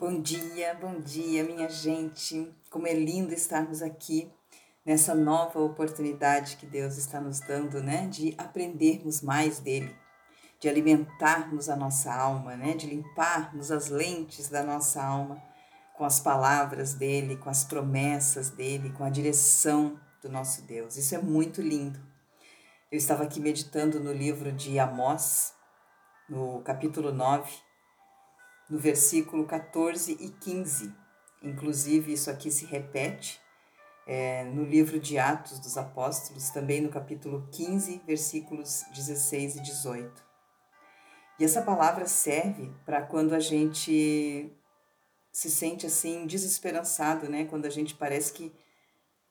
Bom dia, bom dia, minha gente. Como é lindo estarmos aqui nessa nova oportunidade que Deus está nos dando, né, de aprendermos mais dele, de alimentarmos a nossa alma, né, de limparmos as lentes da nossa alma com as palavras dele, com as promessas dele, com a direção do nosso Deus. Isso é muito lindo. Eu estava aqui meditando no livro de Amós, no capítulo 9, no versículo 14 e 15. Inclusive, isso aqui se repete é, no livro de Atos dos Apóstolos, também no capítulo 15, versículos 16 e 18. E essa palavra serve para quando a gente se sente assim desesperançado, né? Quando a gente parece que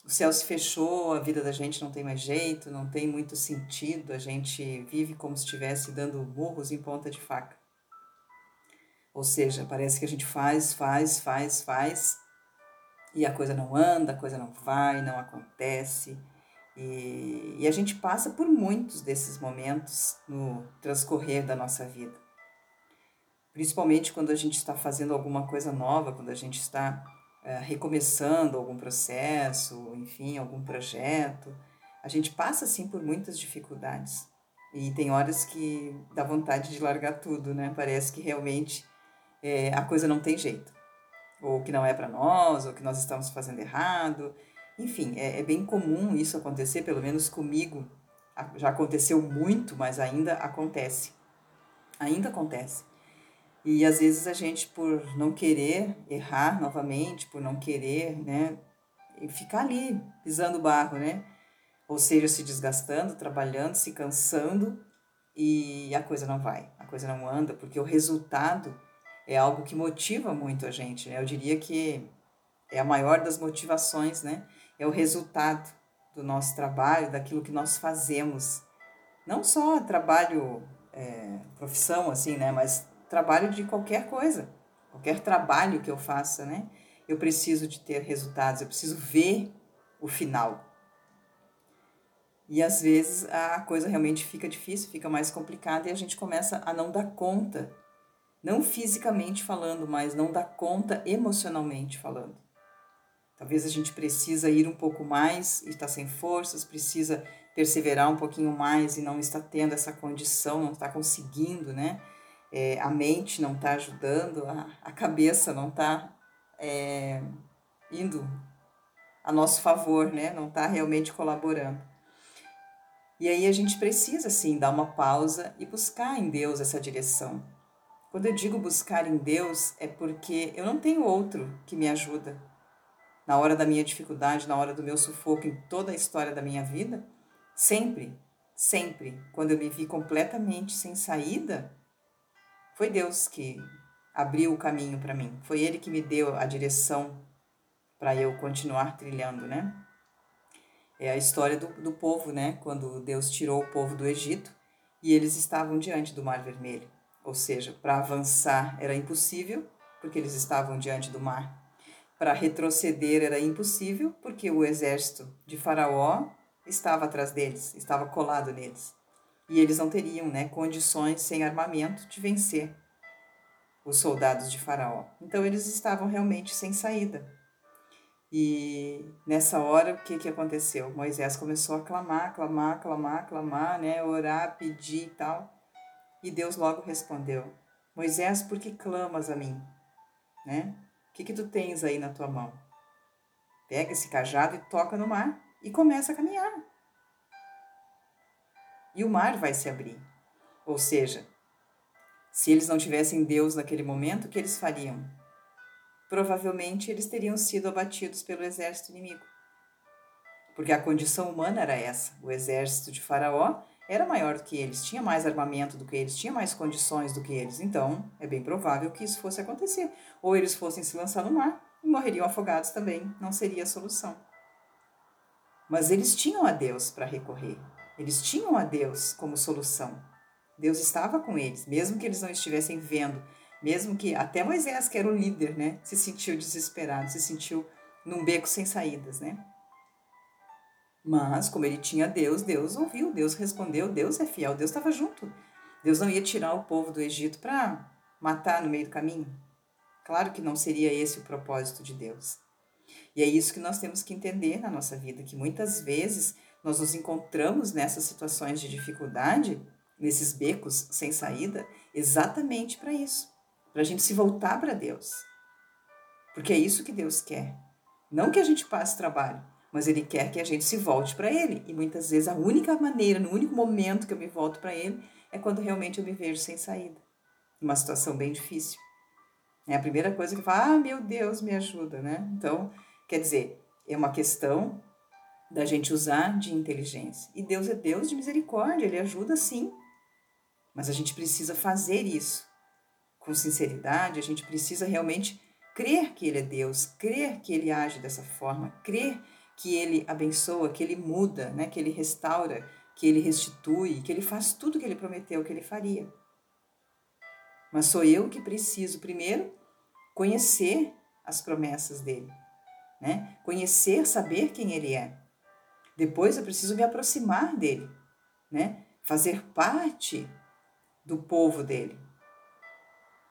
o céu se fechou, a vida da gente não tem mais jeito, não tem muito sentido, a gente vive como se estivesse dando burros em ponta de faca. Ou seja, parece que a gente faz, faz, faz, faz e a coisa não anda, a coisa não vai, não acontece. E, e a gente passa por muitos desses momentos no transcorrer da nossa vida principalmente quando a gente está fazendo alguma coisa nova, quando a gente está é, recomeçando algum processo, enfim, algum projeto, a gente passa assim por muitas dificuldades. E tem horas que dá vontade de largar tudo, né? Parece que realmente é, a coisa não tem jeito. Ou que não é para nós, ou que nós estamos fazendo errado. Enfim, é, é bem comum isso acontecer, pelo menos comigo. Já aconteceu muito, mas ainda acontece. Ainda acontece. E às vezes a gente, por não querer errar novamente, por não querer, né, ficar ali pisando barro, né? Ou seja, se desgastando, trabalhando, se cansando e a coisa não vai, a coisa não anda, porque o resultado é algo que motiva muito a gente, né? Eu diria que é a maior das motivações, né? É o resultado do nosso trabalho, daquilo que nós fazemos. Não só trabalho, é, profissão, assim, né? Mas trabalho de qualquer coisa, qualquer trabalho que eu faça, né? Eu preciso de ter resultados, eu preciso ver o final. E às vezes a coisa realmente fica difícil, fica mais complicada e a gente começa a não dar conta, não fisicamente falando, mas não dar conta emocionalmente falando. Talvez a gente precisa ir um pouco mais e está sem forças, precisa perseverar um pouquinho mais e não está tendo essa condição, não está conseguindo, né? é, a mente não está ajudando, a, a cabeça não está é, indo a nosso favor, né? não está realmente colaborando. E aí a gente precisa, sim, dar uma pausa e buscar em Deus essa direção. Quando eu digo buscar em Deus, é porque eu não tenho outro que me ajuda. Na hora da minha dificuldade, na hora do meu sufoco, em toda a história da minha vida, sempre, sempre, quando eu me vi completamente sem saída, foi Deus que abriu o caminho para mim. Foi Ele que me deu a direção para eu continuar trilhando, né? É a história do, do povo, né? Quando Deus tirou o povo do Egito e eles estavam diante do Mar Vermelho. Ou seja, para avançar era impossível, porque eles estavam diante do mar. Para retroceder era impossível, porque o exército de Faraó estava atrás deles, estava colado neles e eles não teriam né, condições sem armamento de vencer os soldados de Faraó. Então eles estavam realmente sem saída. E nessa hora, o que, que aconteceu? Moisés começou a clamar, clamar, clamar, clamar, né, orar, pedir e tal. E Deus logo respondeu: Moisés, por que clamas a mim? Né? O que, que tu tens aí na tua mão? Pega esse cajado e toca no mar e começa a caminhar e o mar vai se abrir. Ou seja, se eles não tivessem Deus naquele momento, o que eles fariam? Provavelmente eles teriam sido abatidos pelo exército inimigo. Porque a condição humana era essa. O exército de Faraó era maior do que eles, tinha mais armamento do que eles, tinha mais condições do que eles. Então, é bem provável que isso fosse acontecer. Ou eles fossem se lançar no mar e morreriam afogados também, não seria a solução. Mas eles tinham a Deus para recorrer. Eles tinham a Deus como solução. Deus estava com eles, mesmo que eles não estivessem vendo, mesmo que até Moisés, que era o líder, né, se sentiu desesperado, se sentiu num beco sem saídas, né? Mas como ele tinha Deus, Deus ouviu, Deus respondeu, Deus é fiel, Deus estava junto. Deus não ia tirar o povo do Egito para matar no meio do caminho. Claro que não seria esse o propósito de Deus. E é isso que nós temos que entender na nossa vida, que muitas vezes nós nos encontramos nessas situações de dificuldade, nesses becos sem saída, exatamente para isso, para a gente se voltar para Deus. Porque é isso que Deus quer. Não que a gente passe trabalho, mas Ele quer que a gente se volte para Ele. E muitas vezes a única maneira, no único momento que eu me volto para Ele, é quando realmente eu me vejo sem saída. Uma situação bem difícil. É a primeira coisa que fala, ah, meu Deus, me ajuda, né? Então, quer dizer, é uma questão da gente usar de inteligência. E Deus é Deus de misericórdia, Ele ajuda sim. Mas a gente precisa fazer isso com sinceridade, a gente precisa realmente crer que Ele é Deus, crer que Ele age dessa forma, crer que Ele abençoa, que Ele muda, né? que Ele restaura, que Ele restitui, que Ele faz tudo que Ele prometeu que Ele faria. Mas sou eu que preciso, primeiro, conhecer as promessas dele, né? Conhecer, saber quem ele é. Depois eu preciso me aproximar dele, né? Fazer parte do povo dele.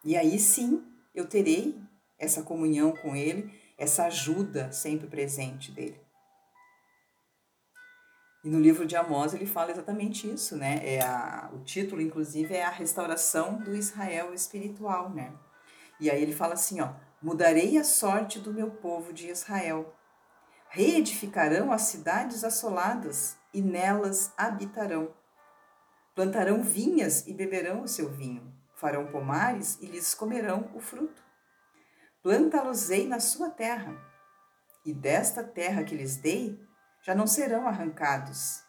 E aí sim eu terei essa comunhão com ele, essa ajuda sempre presente dele. E no livro de Amós ele fala exatamente isso, né? É a, o título, inclusive, é a restauração do Israel espiritual, né? E aí ele fala assim, ó, mudarei a sorte do meu povo de Israel. Reedificarão as cidades assoladas e nelas habitarão. Plantarão vinhas e beberão o seu vinho. Farão pomares e lhes comerão o fruto. Planta-los-ei na sua terra. E desta terra que lhes dei, já não serão arrancados,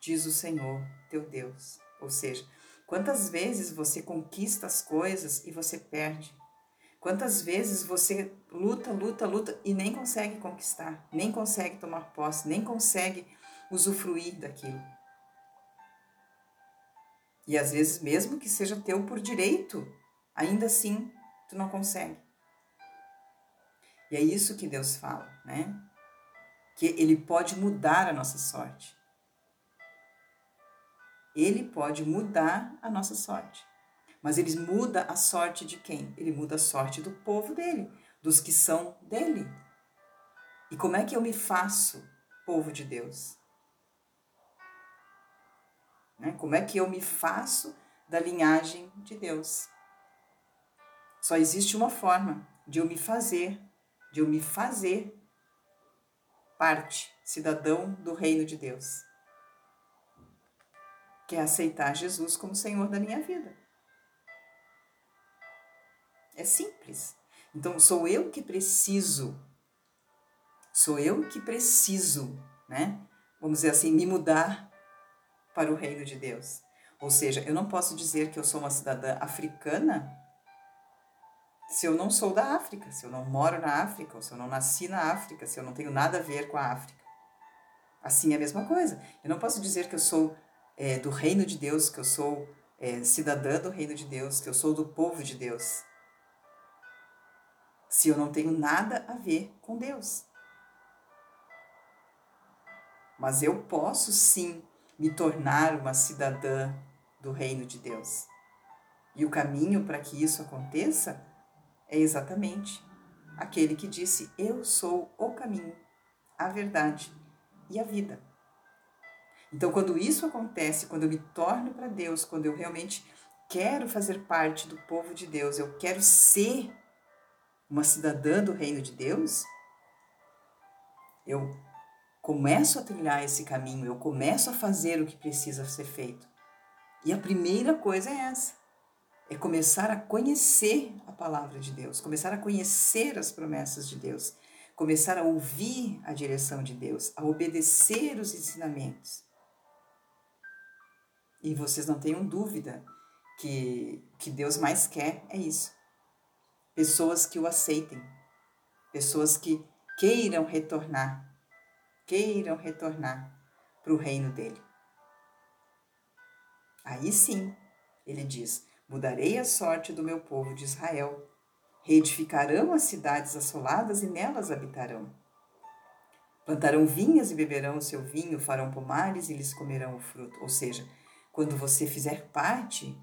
diz o Senhor teu Deus. Ou seja, quantas vezes você conquista as coisas e você perde? Quantas vezes você luta, luta, luta e nem consegue conquistar, nem consegue tomar posse, nem consegue usufruir daquilo. E às vezes, mesmo que seja teu por direito, ainda assim tu não consegue. E é isso que Deus fala, né? Que Ele pode mudar a nossa sorte. Ele pode mudar a nossa sorte. Mas ele muda a sorte de quem? Ele muda a sorte do povo dele, dos que são dele. E como é que eu me faço povo de Deus? Né? Como é que eu me faço da linhagem de Deus? Só existe uma forma de eu me fazer, de eu me fazer parte, cidadão do reino de Deus, que é aceitar Jesus como Senhor da minha vida. É simples. Então, sou eu que preciso, sou eu que preciso, né? Vamos dizer assim, me mudar para o reino de Deus. Ou seja, eu não posso dizer que eu sou uma cidadã africana se eu não sou da África, se eu não moro na África, ou se eu não nasci na África, se eu não tenho nada a ver com a África. Assim é a mesma coisa. Eu não posso dizer que eu sou é, do reino de Deus, que eu sou é, cidadã do reino de Deus, que eu sou do povo de Deus, se eu não tenho nada a ver com Deus. Mas eu posso sim me tornar uma cidadã do reino de Deus. E o caminho para que isso aconteça é exatamente aquele que disse: Eu sou o caminho, a verdade e a vida. Então, quando isso acontece, quando eu me torno para Deus, quando eu realmente quero fazer parte do povo de Deus, eu quero ser uma cidadã do reino de Deus, eu começo a trilhar esse caminho, eu começo a fazer o que precisa ser feito. E a primeira coisa é essa: é começar a conhecer palavra de Deus, começar a conhecer as promessas de Deus, começar a ouvir a direção de Deus, a obedecer os ensinamentos. E vocês não tenham dúvida que que Deus mais quer é isso pessoas que o aceitem, pessoas que queiram retornar, queiram retornar para o reino dele. Aí sim, ele diz: mudarei a sorte do meu povo de Israel, reedificarão as cidades assoladas e nelas habitarão. Plantarão vinhas e beberão o seu vinho, farão pomares e lhes comerão o fruto. Ou seja, quando você fizer parte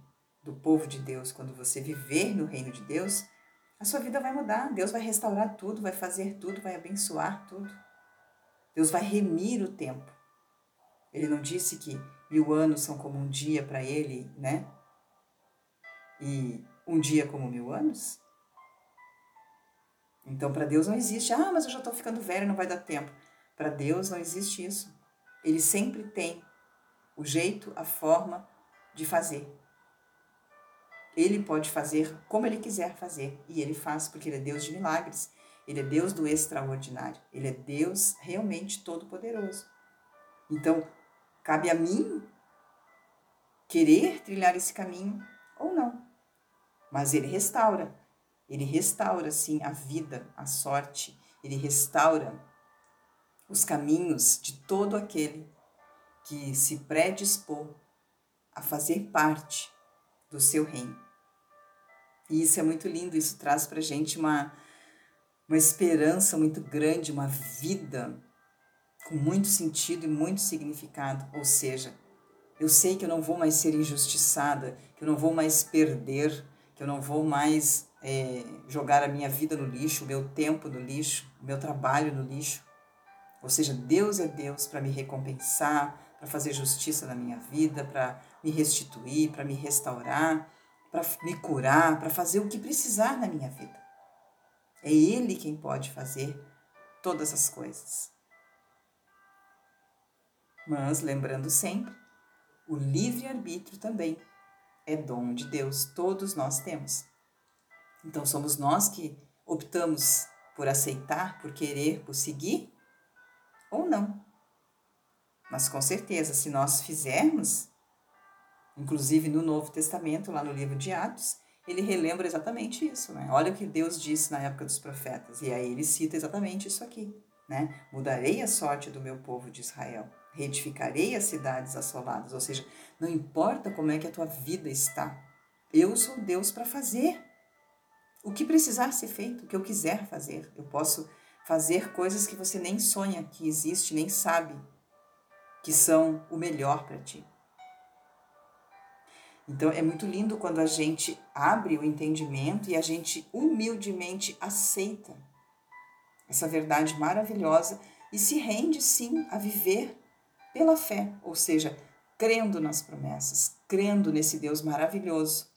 do povo de Deus, quando você viver no reino de Deus, a sua vida vai mudar. Deus vai restaurar tudo, vai fazer tudo, vai abençoar tudo. Deus vai remir o tempo. Ele não disse que mil anos são como um dia para ele, né? E um dia como mil anos? Então, para Deus não existe, ah, mas eu já estou ficando velho, não vai dar tempo. Para Deus não existe isso. Ele sempre tem o jeito, a forma de fazer. Ele pode fazer como ele quiser fazer. E ele faz, porque ele é Deus de milagres. Ele é Deus do extraordinário. Ele é Deus realmente todo-poderoso. Então, cabe a mim querer trilhar esse caminho ou não. Mas ele restaura. Ele restaura, sim, a vida, a sorte. Ele restaura os caminhos de todo aquele que se predispor a fazer parte do seu reino. E isso é muito lindo, isso traz para gente uma, uma esperança muito grande, uma vida com muito sentido e muito significado. Ou seja, eu sei que eu não vou mais ser injustiçada, que eu não vou mais perder, que eu não vou mais é, jogar a minha vida no lixo, o meu tempo no lixo, o meu trabalho no lixo. Ou seja, Deus é Deus para me recompensar, para fazer justiça na minha vida, para me restituir, para me restaurar, para me curar, para fazer o que precisar na minha vida. É Ele quem pode fazer todas as coisas. Mas, lembrando sempre, o livre-arbítrio também é dom de Deus, todos nós temos. Então, somos nós que optamos por aceitar, por querer, por seguir ou não. Mas com certeza, se nós fizermos, inclusive no Novo Testamento, lá no livro de Atos, ele relembra exatamente isso, né? Olha o que Deus disse na época dos profetas, e aí ele cita exatamente isso aqui, né? Mudarei a sorte do meu povo de Israel, reedificarei as cidades assoladas, ou seja, não importa como é que a tua vida está, eu sou Deus para fazer o que precisar ser feito, o que eu quiser fazer. Eu posso fazer coisas que você nem sonha que existe, nem sabe que são o melhor para ti. Então é muito lindo quando a gente abre o entendimento e a gente humildemente aceita essa verdade maravilhosa e se rende sim a viver pela fé, ou seja, crendo nas promessas, crendo nesse Deus maravilhoso,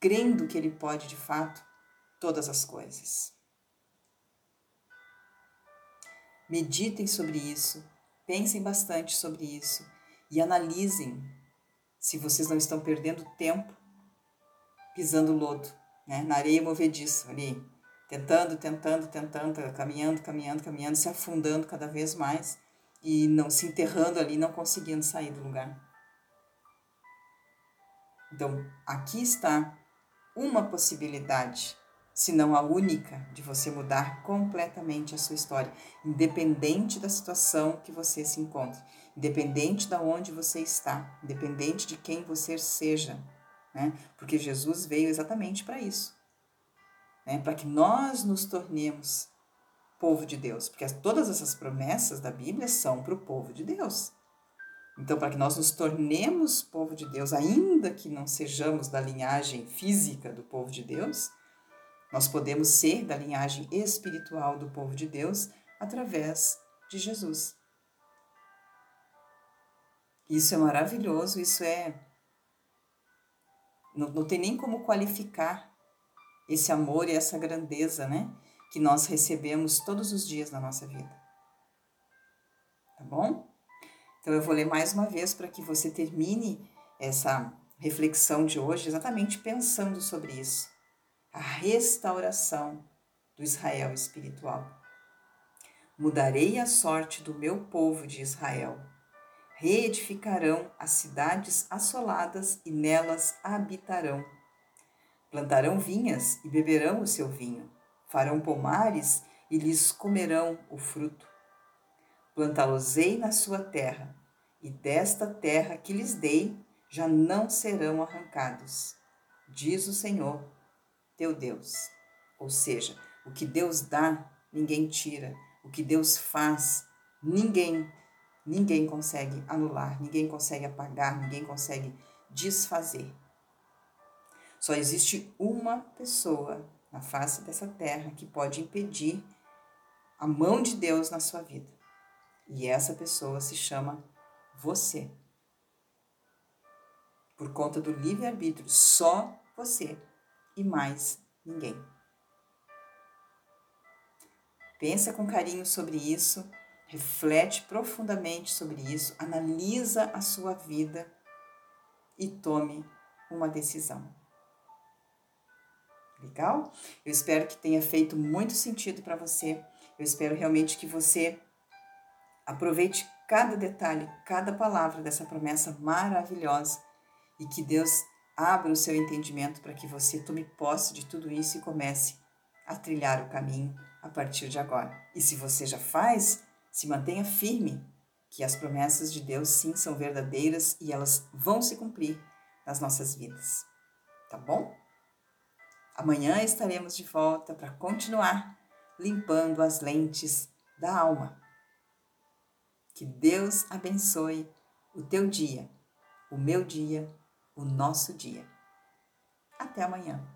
crendo que ele pode de fato todas as coisas. Meditem sobre isso, pensem bastante sobre isso e analisem se vocês não estão perdendo tempo pisando lodo, né? na areia movediça ali, tentando, tentando, tentando, caminhando, caminhando, caminhando, se afundando cada vez mais e não se enterrando ali, não conseguindo sair do lugar. Então, aqui está uma possibilidade se não a única, de você mudar completamente a sua história, independente da situação que você se encontre, independente de onde você está, independente de quem você seja, né? Porque Jesus veio exatamente para isso, né? Para que nós nos tornemos povo de Deus, porque todas essas promessas da Bíblia são para o povo de Deus. Então, para que nós nos tornemos povo de Deus, ainda que não sejamos da linhagem física do povo de Deus, nós podemos ser da linhagem espiritual do povo de Deus através de Jesus. Isso é maravilhoso, isso é. Não, não tem nem como qualificar esse amor e essa grandeza, né? Que nós recebemos todos os dias na nossa vida. Tá bom? Então eu vou ler mais uma vez para que você termine essa reflexão de hoje exatamente pensando sobre isso a restauração do Israel espiritual. Mudarei a sorte do meu povo de Israel. Reedificarão as cidades assoladas e nelas habitarão. Plantarão vinhas e beberão o seu vinho. Farão pomares e lhes comerão o fruto. Plantá-los-ei na sua terra, e desta terra que lhes dei já não serão arrancados, diz o Senhor teu Deus. Ou seja, o que Deus dá, ninguém tira. O que Deus faz, ninguém, ninguém consegue anular, ninguém consegue apagar, ninguém consegue desfazer. Só existe uma pessoa na face dessa terra que pode impedir a mão de Deus na sua vida. E essa pessoa se chama você. Por conta do livre-arbítrio, só você e mais ninguém. Pensa com carinho sobre isso, reflete profundamente sobre isso, analisa a sua vida e tome uma decisão. Legal? Eu espero que tenha feito muito sentido para você. Eu espero realmente que você aproveite cada detalhe, cada palavra dessa promessa maravilhosa e que Deus abra o seu entendimento para que você tome posse de tudo isso e comece a trilhar o caminho a partir de agora. E se você já faz, se mantenha firme que as promessas de Deus sim são verdadeiras e elas vão se cumprir nas nossas vidas. Tá bom? Amanhã estaremos de volta para continuar limpando as lentes da alma. Que Deus abençoe o teu dia, o meu dia, o nosso dia. Até amanhã.